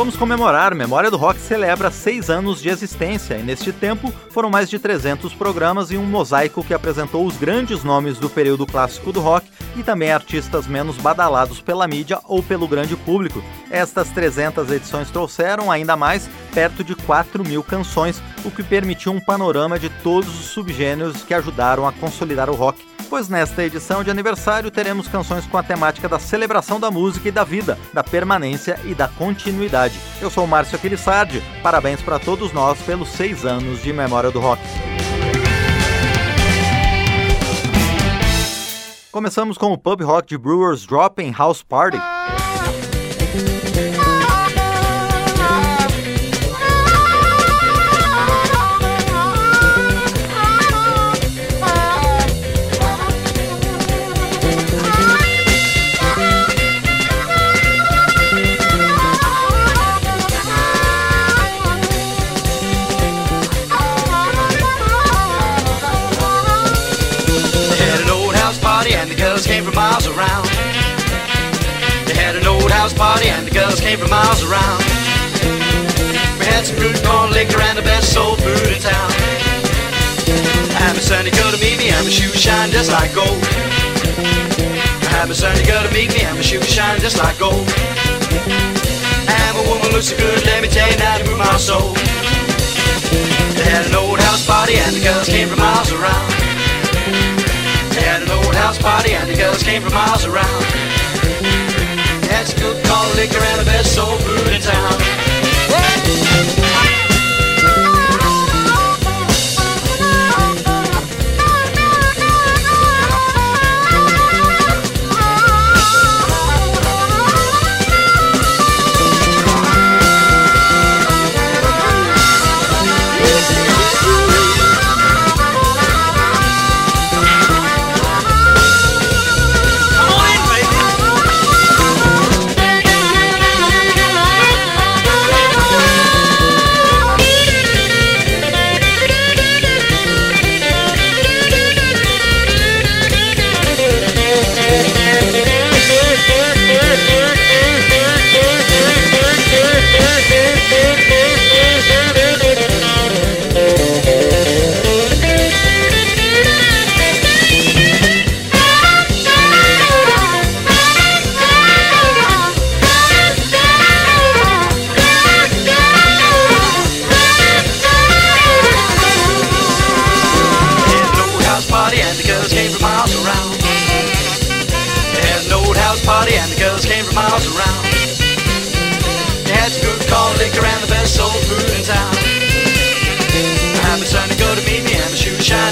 Vamos comemorar. Memória do Rock celebra seis anos de existência e, neste tempo, foram mais de 300 programas e um mosaico que apresentou os grandes nomes do período clássico do rock e também artistas menos badalados pela mídia ou pelo grande público. Estas 300 edições trouxeram ainda mais perto de 4 mil canções, o que permitiu um panorama de todos os subgêneros que ajudaram a consolidar o rock pois nesta edição de aniversário teremos canções com a temática da celebração da música e da vida, da permanência e da continuidade. Eu sou Márcio Aquilissardi, parabéns para todos nós pelos seis anos de Memória do Rock. Começamos com o pub rock de Brewers Drop em House Party. Party and the girls came from miles around. We had some good corn liquor and the best soul food in town. I had my sonny girl to meet me and my shoes shine just like gold. I had my sonny girl to meet me and my shoes shine just like gold. And my woman looks so good, let me tell you now to move my soul. They had an old house party and the girls came from miles around. They had an old house party and the girls came from miles around. That's good call liquor and the best soul food in town.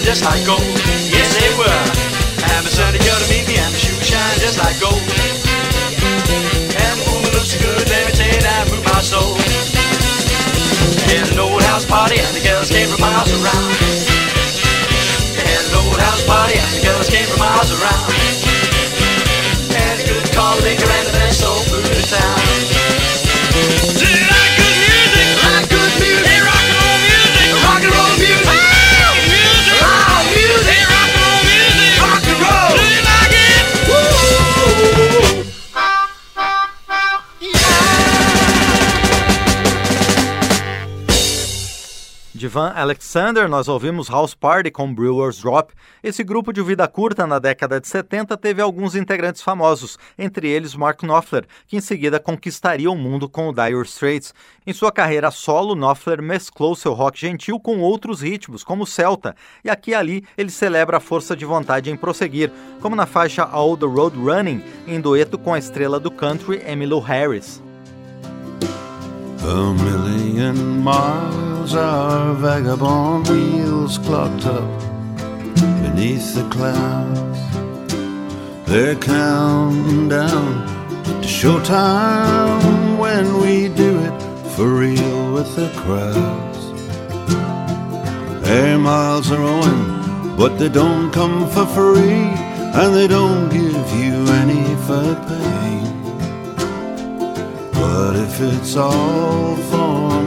Just like gold. Yes, they were. And my sonny girl to meet me, and the shoes shine just like gold. And the woman looks so good, let me tell you, that move my soul. Had an old house party, and the girls came from miles around. Had an old house party, and the girls came from miles around. Had a good call liquor and the best soul food in town. Van Alexander, nós ouvimos House Party com Brewers Drop. Esse grupo de vida curta na década de 70 teve alguns integrantes famosos, entre eles Mark Knopfler, que em seguida conquistaria o mundo com o Dire Straits. Em sua carreira solo, Knopfler mesclou seu rock gentil com outros ritmos, como o celta, e aqui e ali ele celebra a força de vontade em prosseguir, como na faixa All the Road Running, em dueto com a estrela do country Emmylou Harris. A million miles our vagabond wheels clocked up beneath the clouds. They're counting down to showtime when we do it for real with the crowds. Air miles are owing, but they don't come for free, and they don't give you any for pay. But if it's all for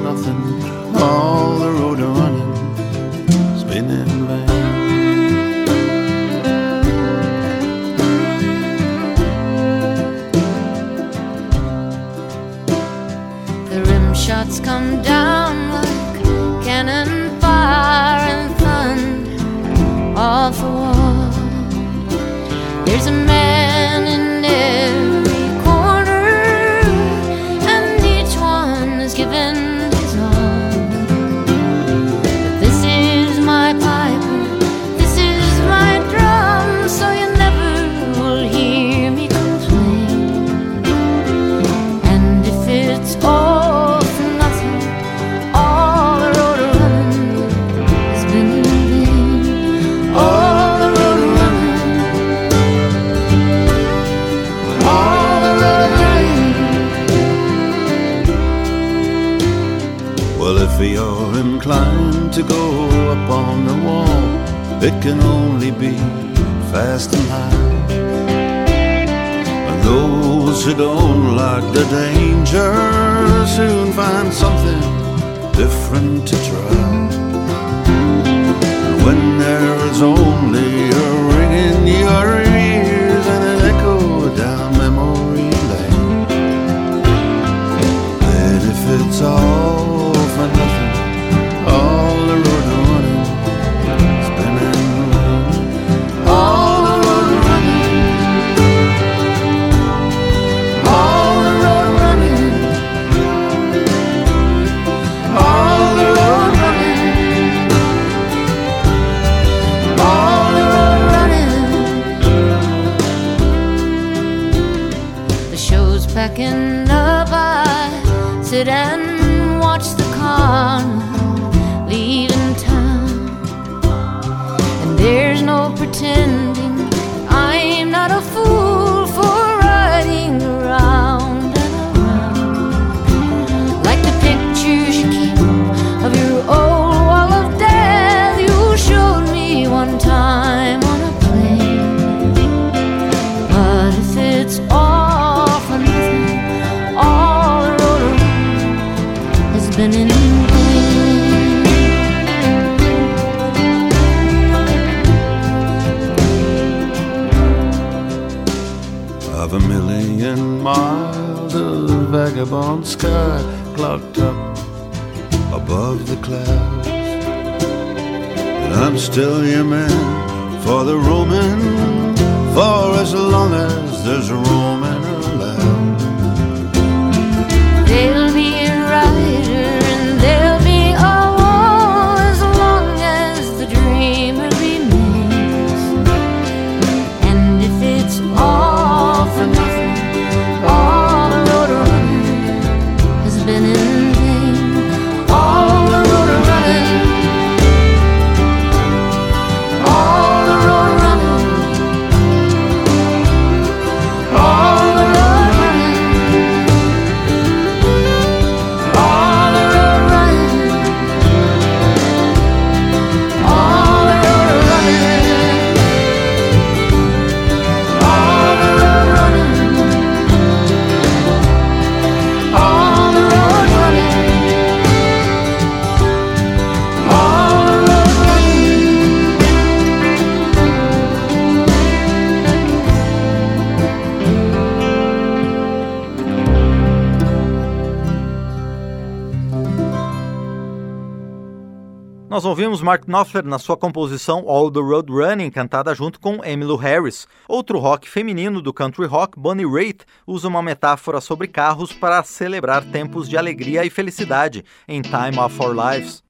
ouvimos Mark Knopfler na sua composição All the Road Running, cantada junto com Emmylou Harris. Outro rock feminino do country rock, Bonnie Raitt, usa uma metáfora sobre carros para celebrar tempos de alegria e felicidade em Time of Our Lives.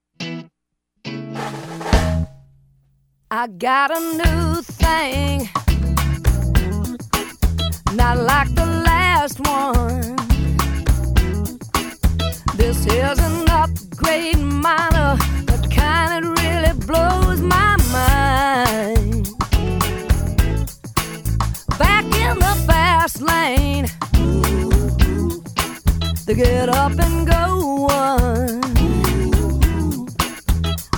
I got a new thing, not like the last one. This is an upgrade minor, the kind of really blows my mind. Back in the fast lane, the get up and go one.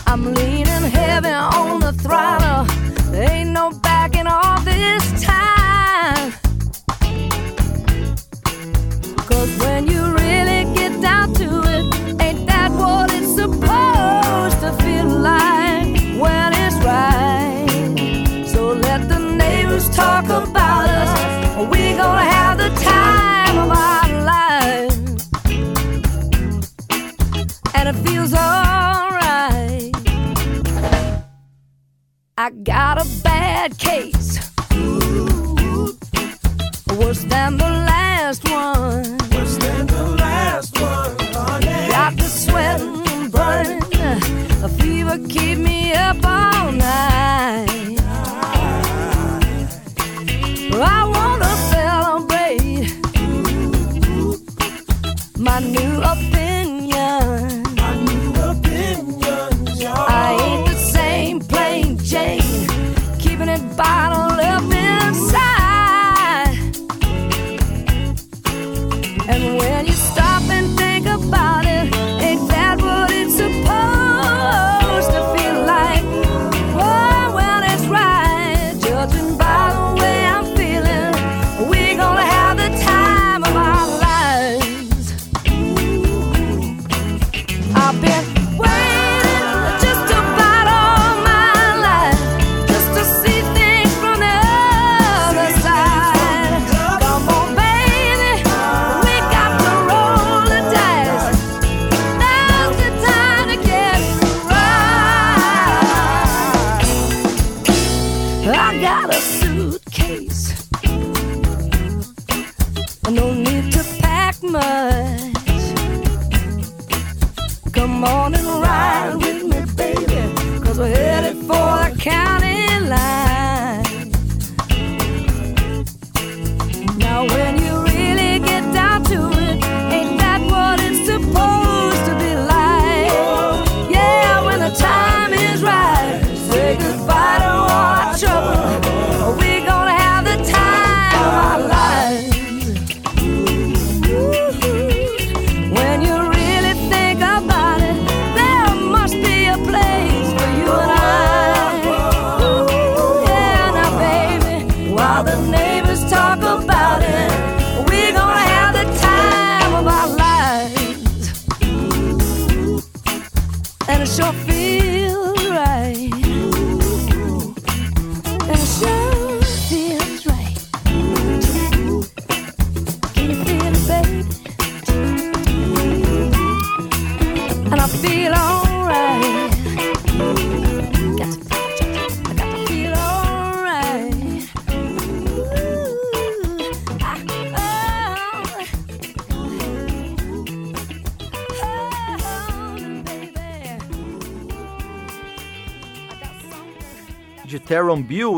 I'm leaning heavy on the throttle. Ain't no backing off this time.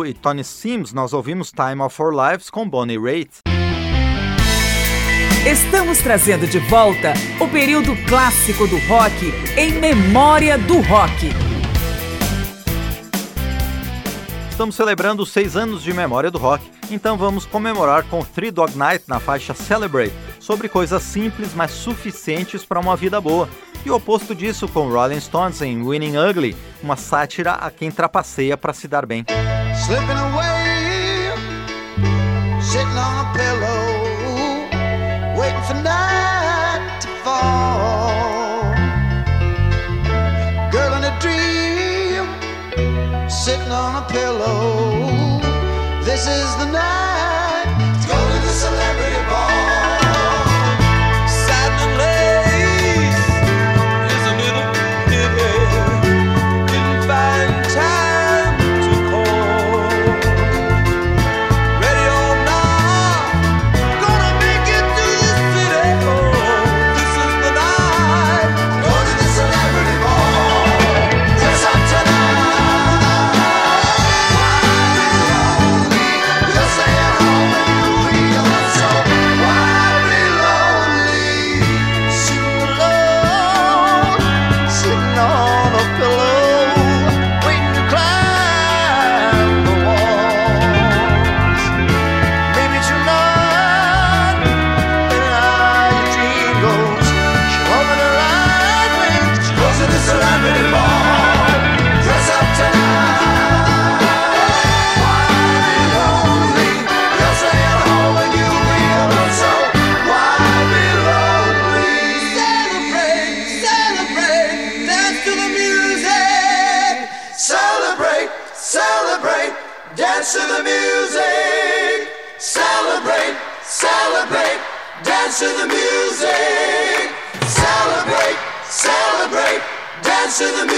e Tony Sims, nós ouvimos Time of Our Lives com Bonnie Raitt. Estamos trazendo de volta o período clássico do rock em memória do rock. Estamos celebrando os seis anos de memória do rock, então vamos comemorar com Three Dog Night na faixa Celebrate, sobre coisas simples mas suficientes para uma vida boa, e o oposto disso com Rolling Stones em Winning Ugly, uma sátira a quem trapaceia para se dar bem. slipping away, sitting on a pillow, waiting for night to fall. Girl in a dream, sitting on a pillow. This is the night. to the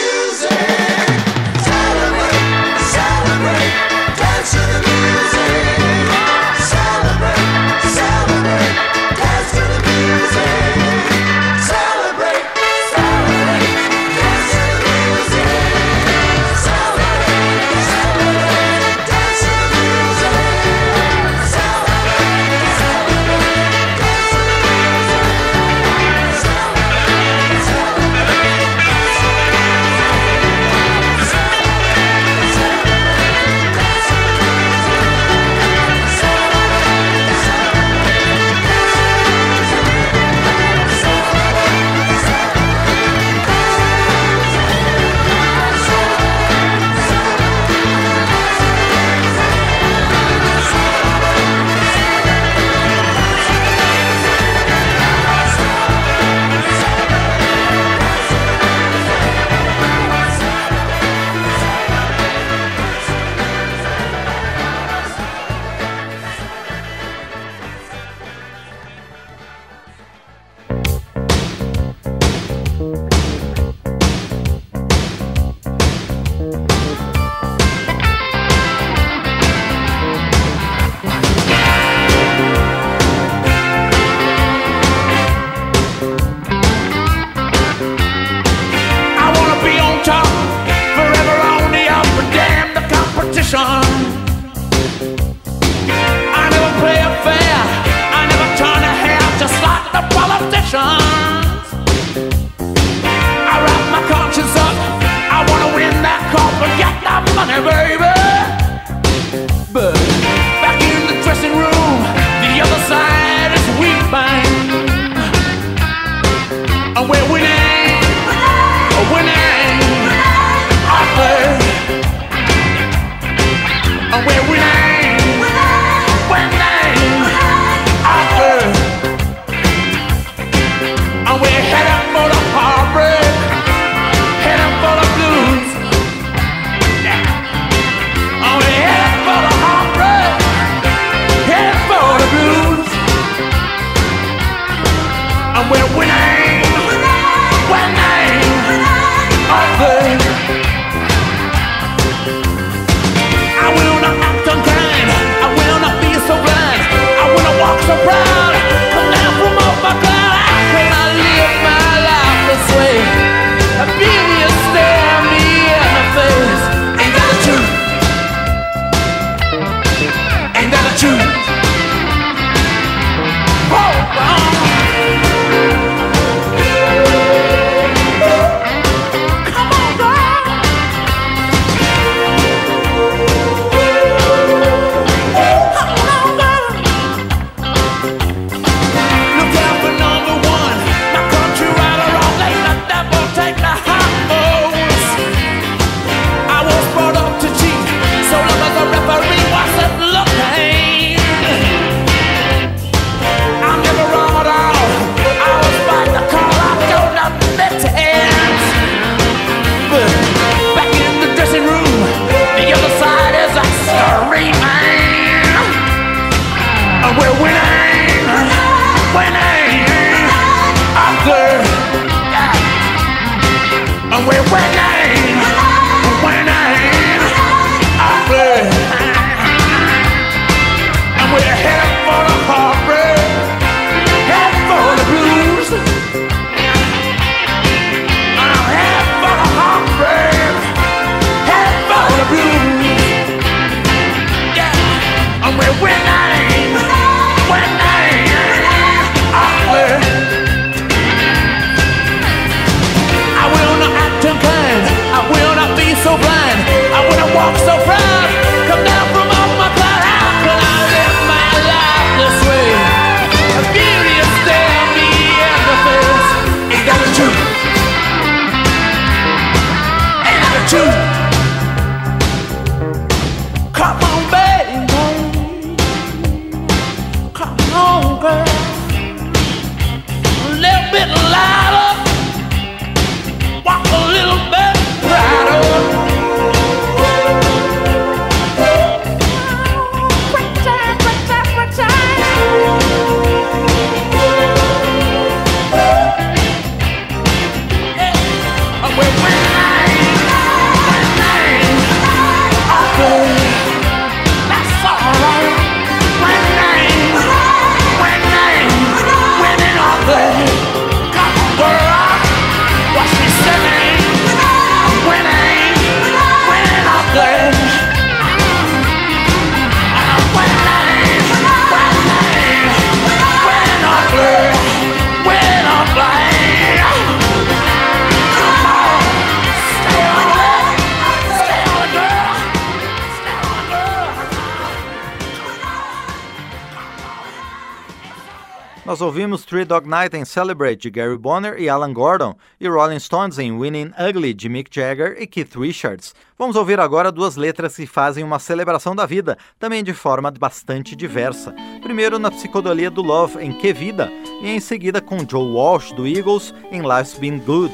Nós ouvimos Three Dog Night em Celebrate de Gary Bonner e Alan Gordon e Rolling Stones em Winning Ugly de Mick Jagger e Keith Richards. Vamos ouvir agora duas letras que fazem uma celebração da vida, também de forma bastante diversa. Primeiro na psicodelia do Love em Que Vida e em seguida com Joe Walsh do Eagles em Life's Been Good.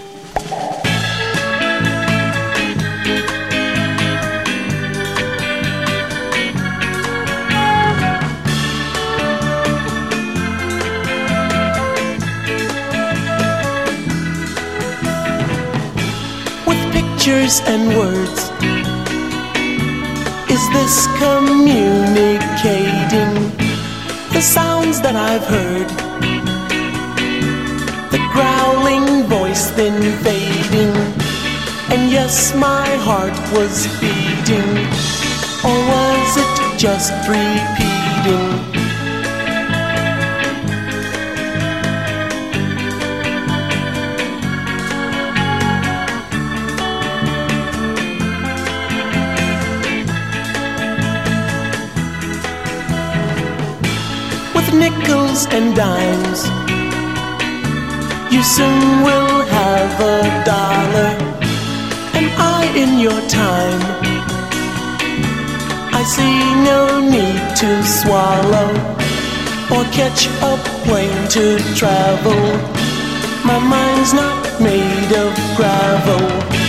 Pictures and words. Is this communicating the sounds that I've heard? The growling voice then fading, and yes, my heart was beating, or was it just repeating? Nickels and dimes. You soon will have a dollar, and I in your time. I see no need to swallow or catch a plane to travel. My mind's not made of gravel.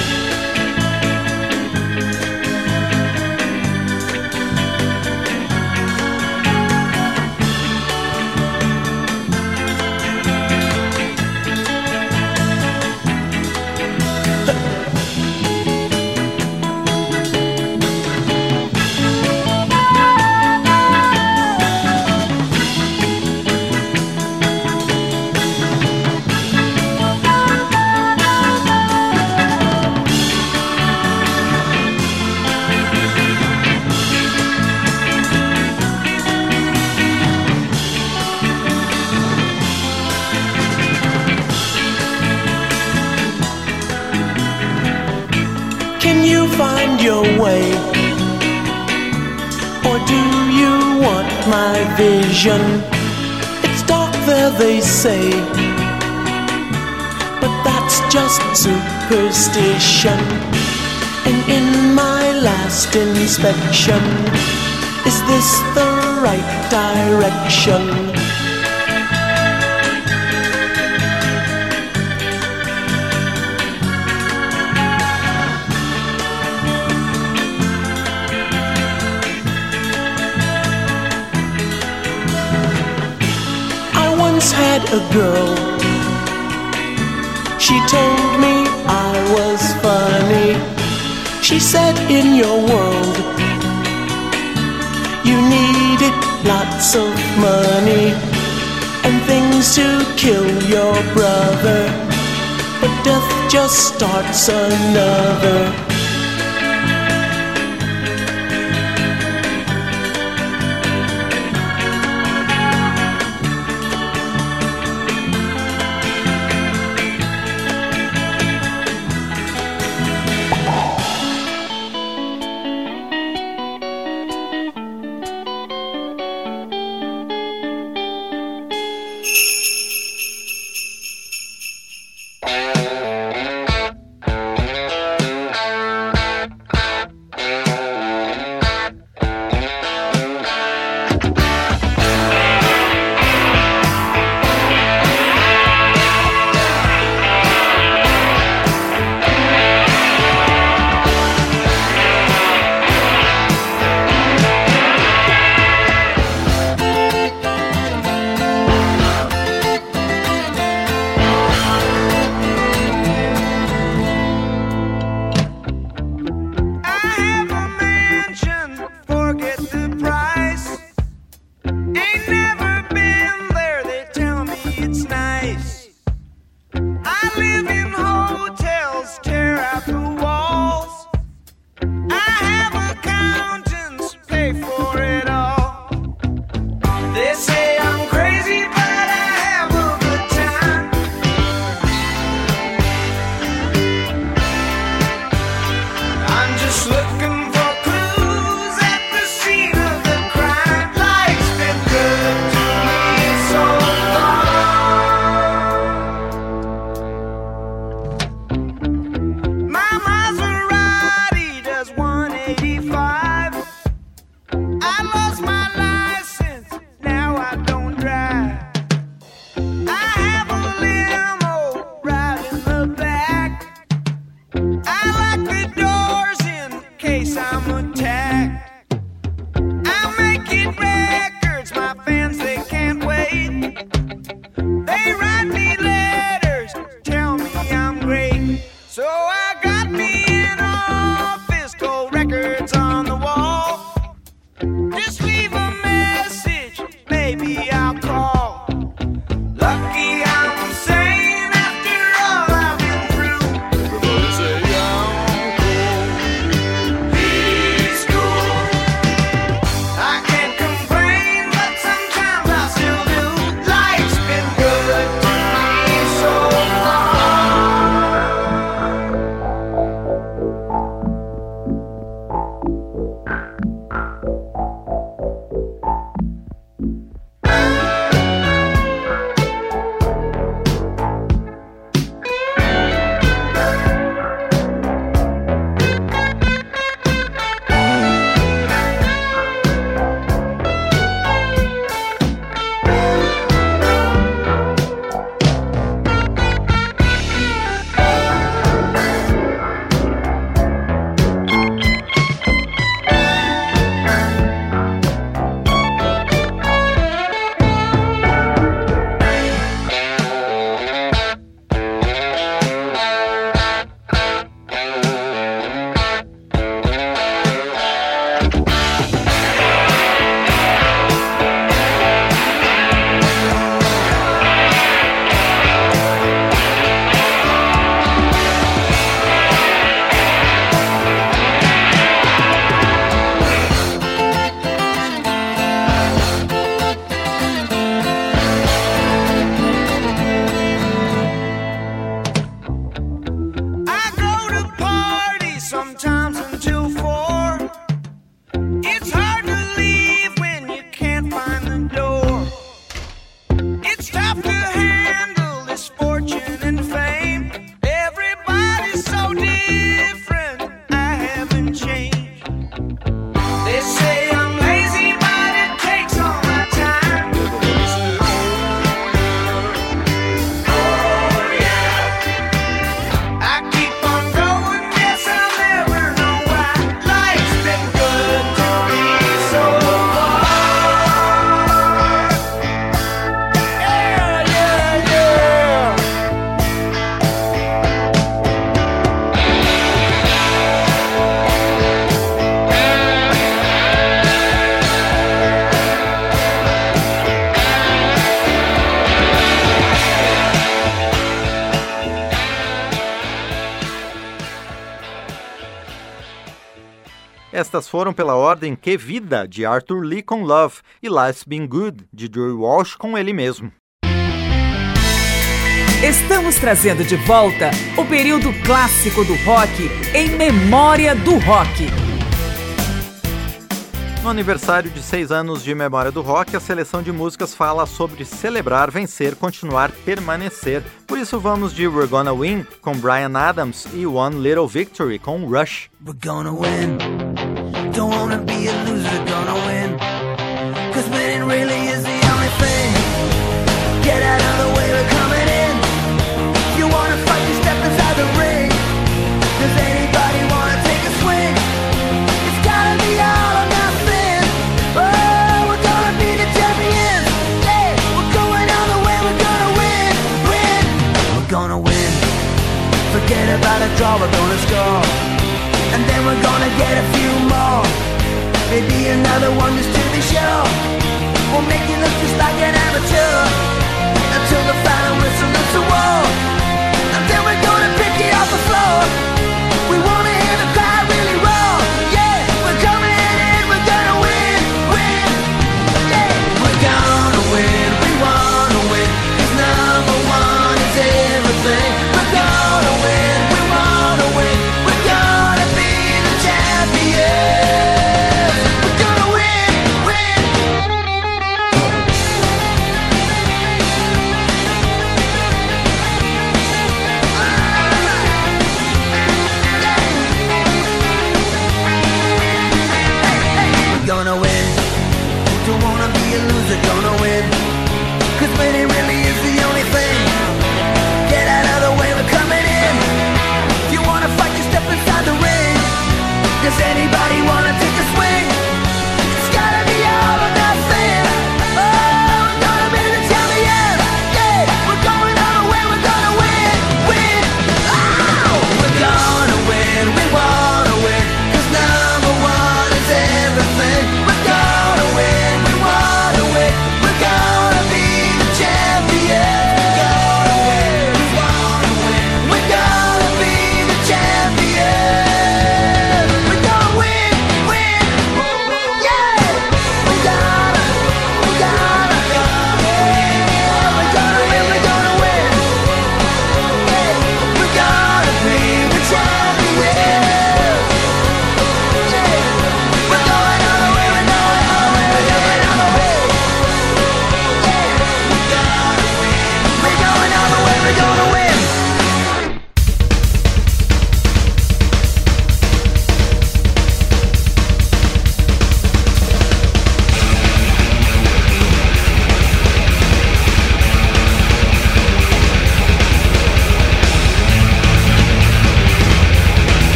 Vision? It's dark there, they say. But that's just superstition. And in my last inspection, is this the right direction? Once had a girl. She told me I was funny. She said, In your world, you needed lots of money and things to kill your brother. But death just starts another. Estas foram pela ordem Que Vida, de Arthur Lee com Love, e Life's Been Good, de Joey Walsh com ele mesmo. Estamos trazendo de volta o período clássico do rock em memória do rock. No aniversário de seis anos de Memória do Rock, a seleção de músicas fala sobre celebrar, vencer, continuar, permanecer. Por isso vamos de We're Gonna Win com Brian Adams e One Little Victory com Rush. We're gonna win. Don't wanna be a loser, gonna win. Cause winning really is the only thing. Get out of the way, we're coming in. You wanna fight, you step inside the ring. Does anybody wanna take a swing? It's gotta be all or nothing. Oh, we're gonna be the champions. Yeah, we're going all the way, we're gonna win, win. We're gonna win. Forget about a draw, we're gonna score. And then we're gonna get a few more. Maybe another one just to be sure. We'll make you look just like an amateur. Until the final whistle is a war.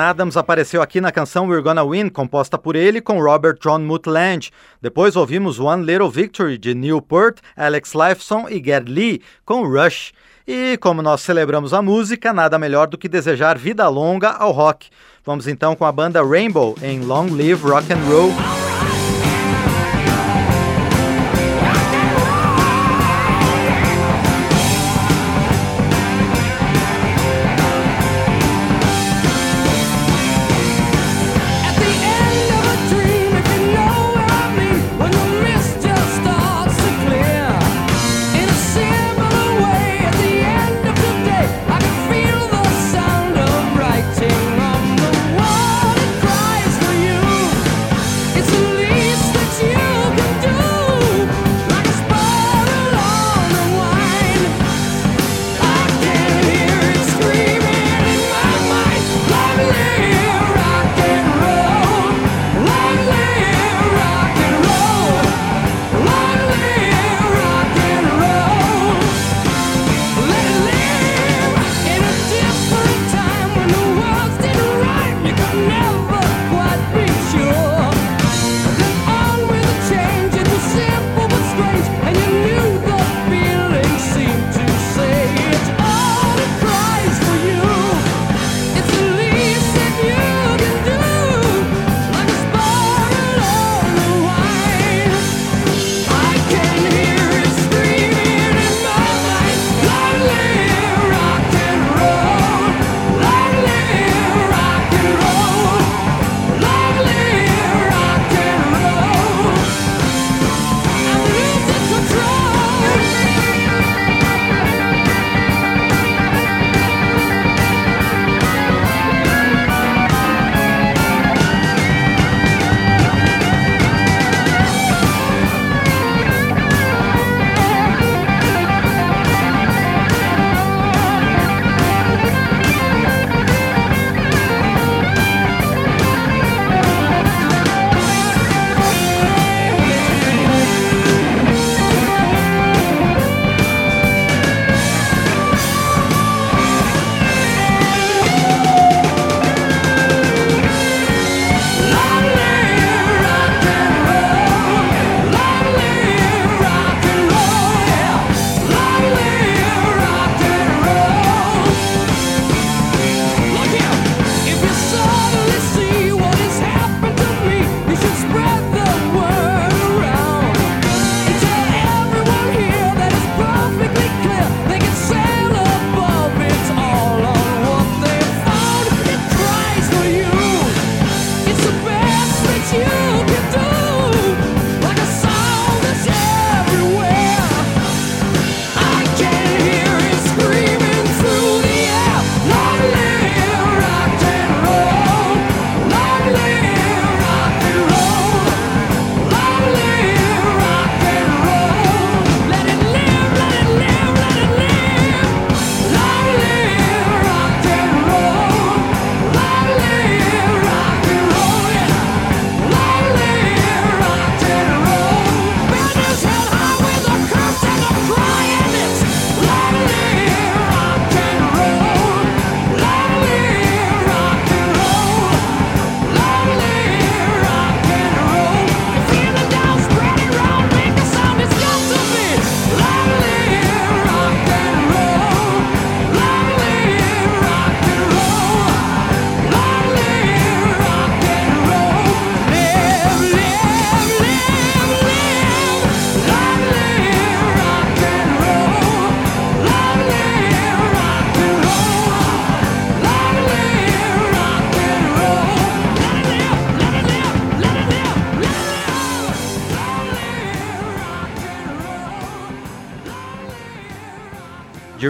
Adams apareceu aqui na canção We're Gonna Win, composta por ele com Robert John Mutland. Depois ouvimos One Little Victory de Newport, Alex Lifeson e Gerd Lee com Rush. E como nós celebramos a música, nada melhor do que desejar vida longa ao rock. Vamos então com a banda Rainbow em Long Live Rock and Roll.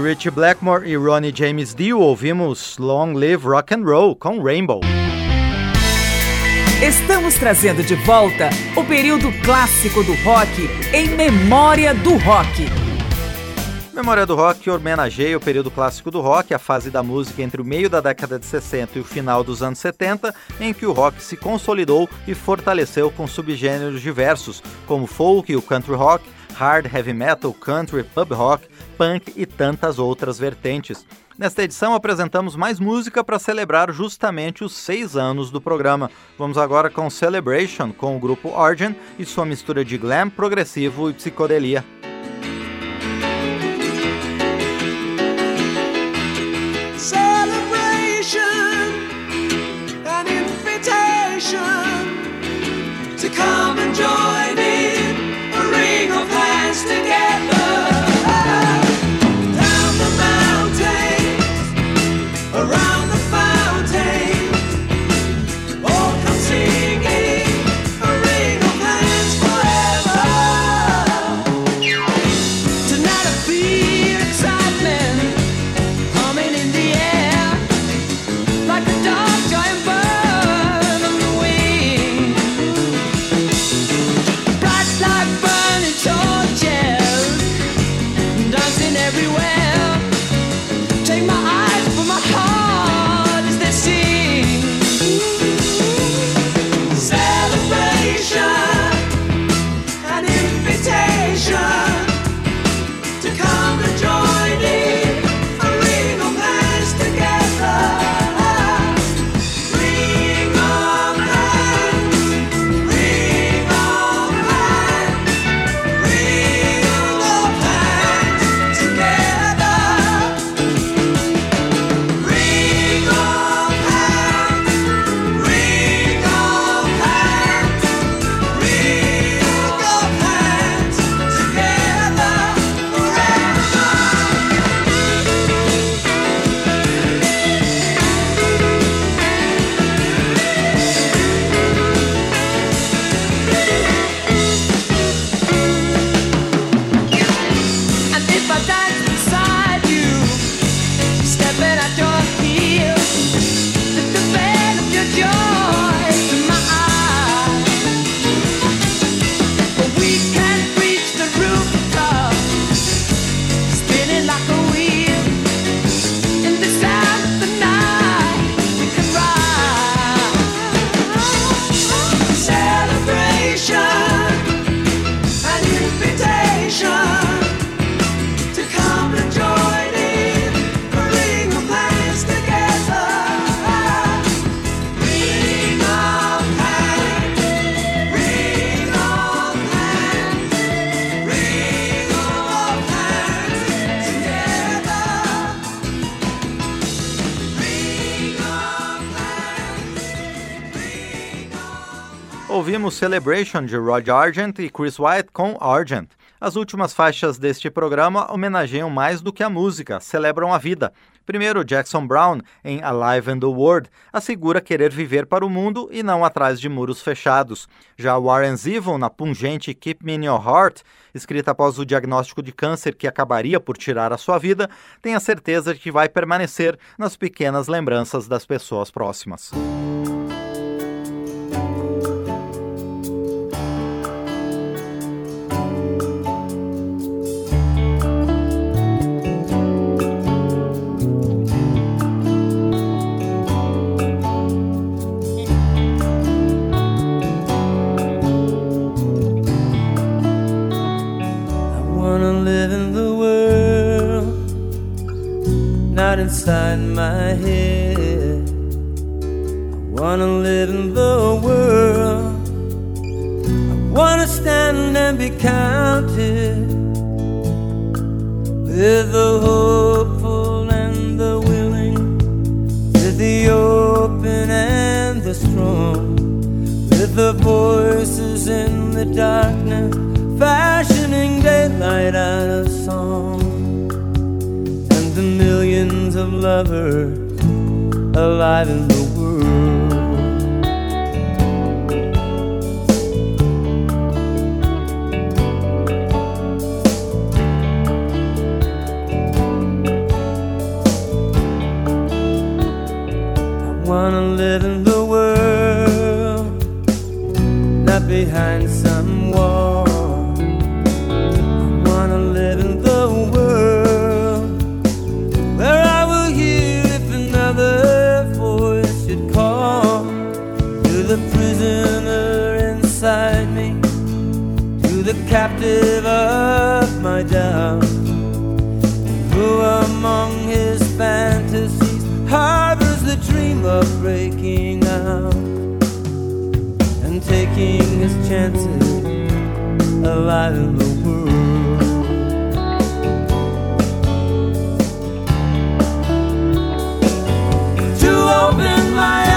Rich Blackmore e Ronnie James Dio, ouvimos Long Live Rock and Roll com Rainbow. Estamos trazendo de volta o período clássico do rock em memória do rock. Memória do Rock homenageia o período clássico do rock, a fase da música entre o meio da década de 60 e o final dos anos 70, em que o rock se consolidou e fortaleceu com subgêneros diversos, como folk e o country rock, hard, heavy metal, country, pub rock, punk e tantas outras vertentes. Nesta edição apresentamos mais música para celebrar justamente os seis anos do programa. Vamos agora com Celebration, com o grupo Origin e sua mistura de glam, progressivo e psicodelia. ouvimos Celebration de Rod Argent e Chris White com Argent. As últimas faixas deste programa homenageiam mais do que a música, celebram a vida. Primeiro, Jackson Brown, em Alive in the World, assegura querer viver para o mundo e não atrás de muros fechados. Já Warren Zevon, na pungente Keep Me in Your Heart, escrita após o diagnóstico de câncer que acabaria por tirar a sua vida, tem a certeza de que vai permanecer nas pequenas lembranças das pessoas próximas. Inside my head. I wanna live in the world. I wanna stand and be counted with the hopeful and the willing, with the open and the strong, with the voices in the darkness, fashioning daylight out of of lovers alive in the world. I wanna live in the world, not behind captive of my doubt. Who among his fantasies harbors the dream of breaking out and taking his chances alive in the world? To open my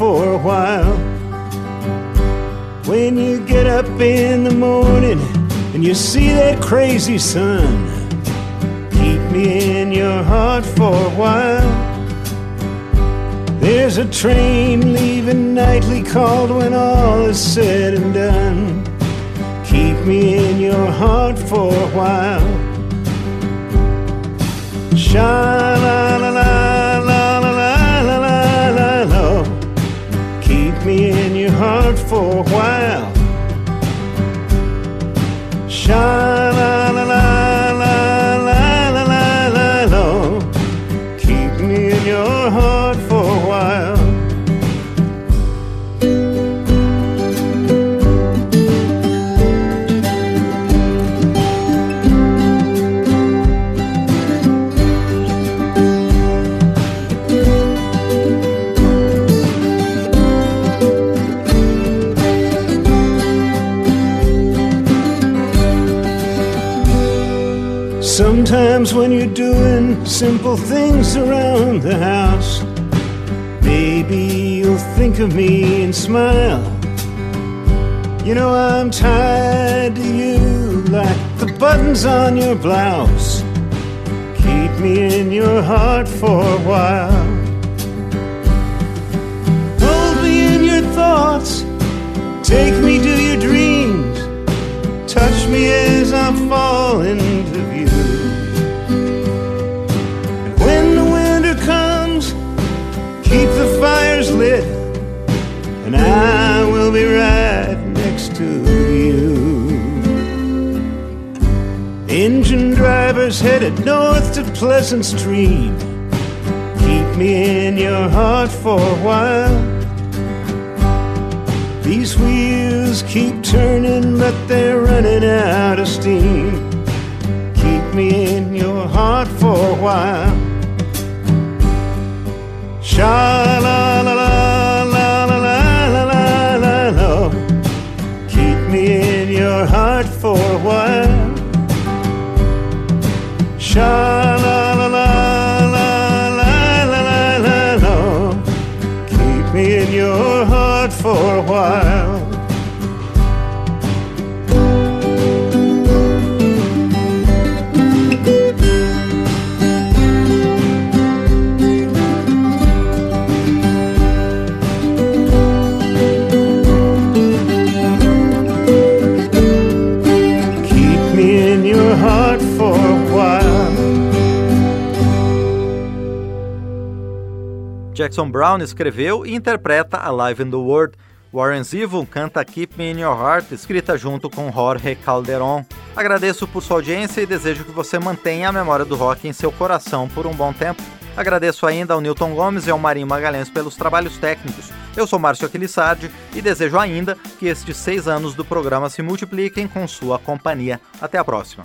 for a while. When you get up in the morning and you see that crazy sun, keep me in your heart for a while. There's a train leaving nightly called when all is said and done. Keep me in your heart for a while. Sha hunt for a while. Simple things around the house, maybe you'll think of me and smile. You know I'm tied to you like the buttons on your blouse. Keep me in your heart for a while. Hold me in your thoughts. Take me to your dreams. Touch me as I fall into and I will be right next to you. Engine drivers headed north to Pleasant Stream. Keep me in your heart for a while. These wheels keep turning, but they're running out of steam. Keep me in your heart for a while. Sha Jackson Brown escreveu e interpreta Alive in the World. Warren Zevon canta Keep Me in Your Heart, escrita junto com Jorge Calderon. Agradeço por sua audiência e desejo que você mantenha a memória do rock em seu coração por um bom tempo. Agradeço ainda ao Newton Gomes e ao Marinho Magalhães pelos trabalhos técnicos. Eu sou Márcio Aquilissardi e desejo ainda que estes seis anos do programa se multipliquem com sua companhia. Até a próxima.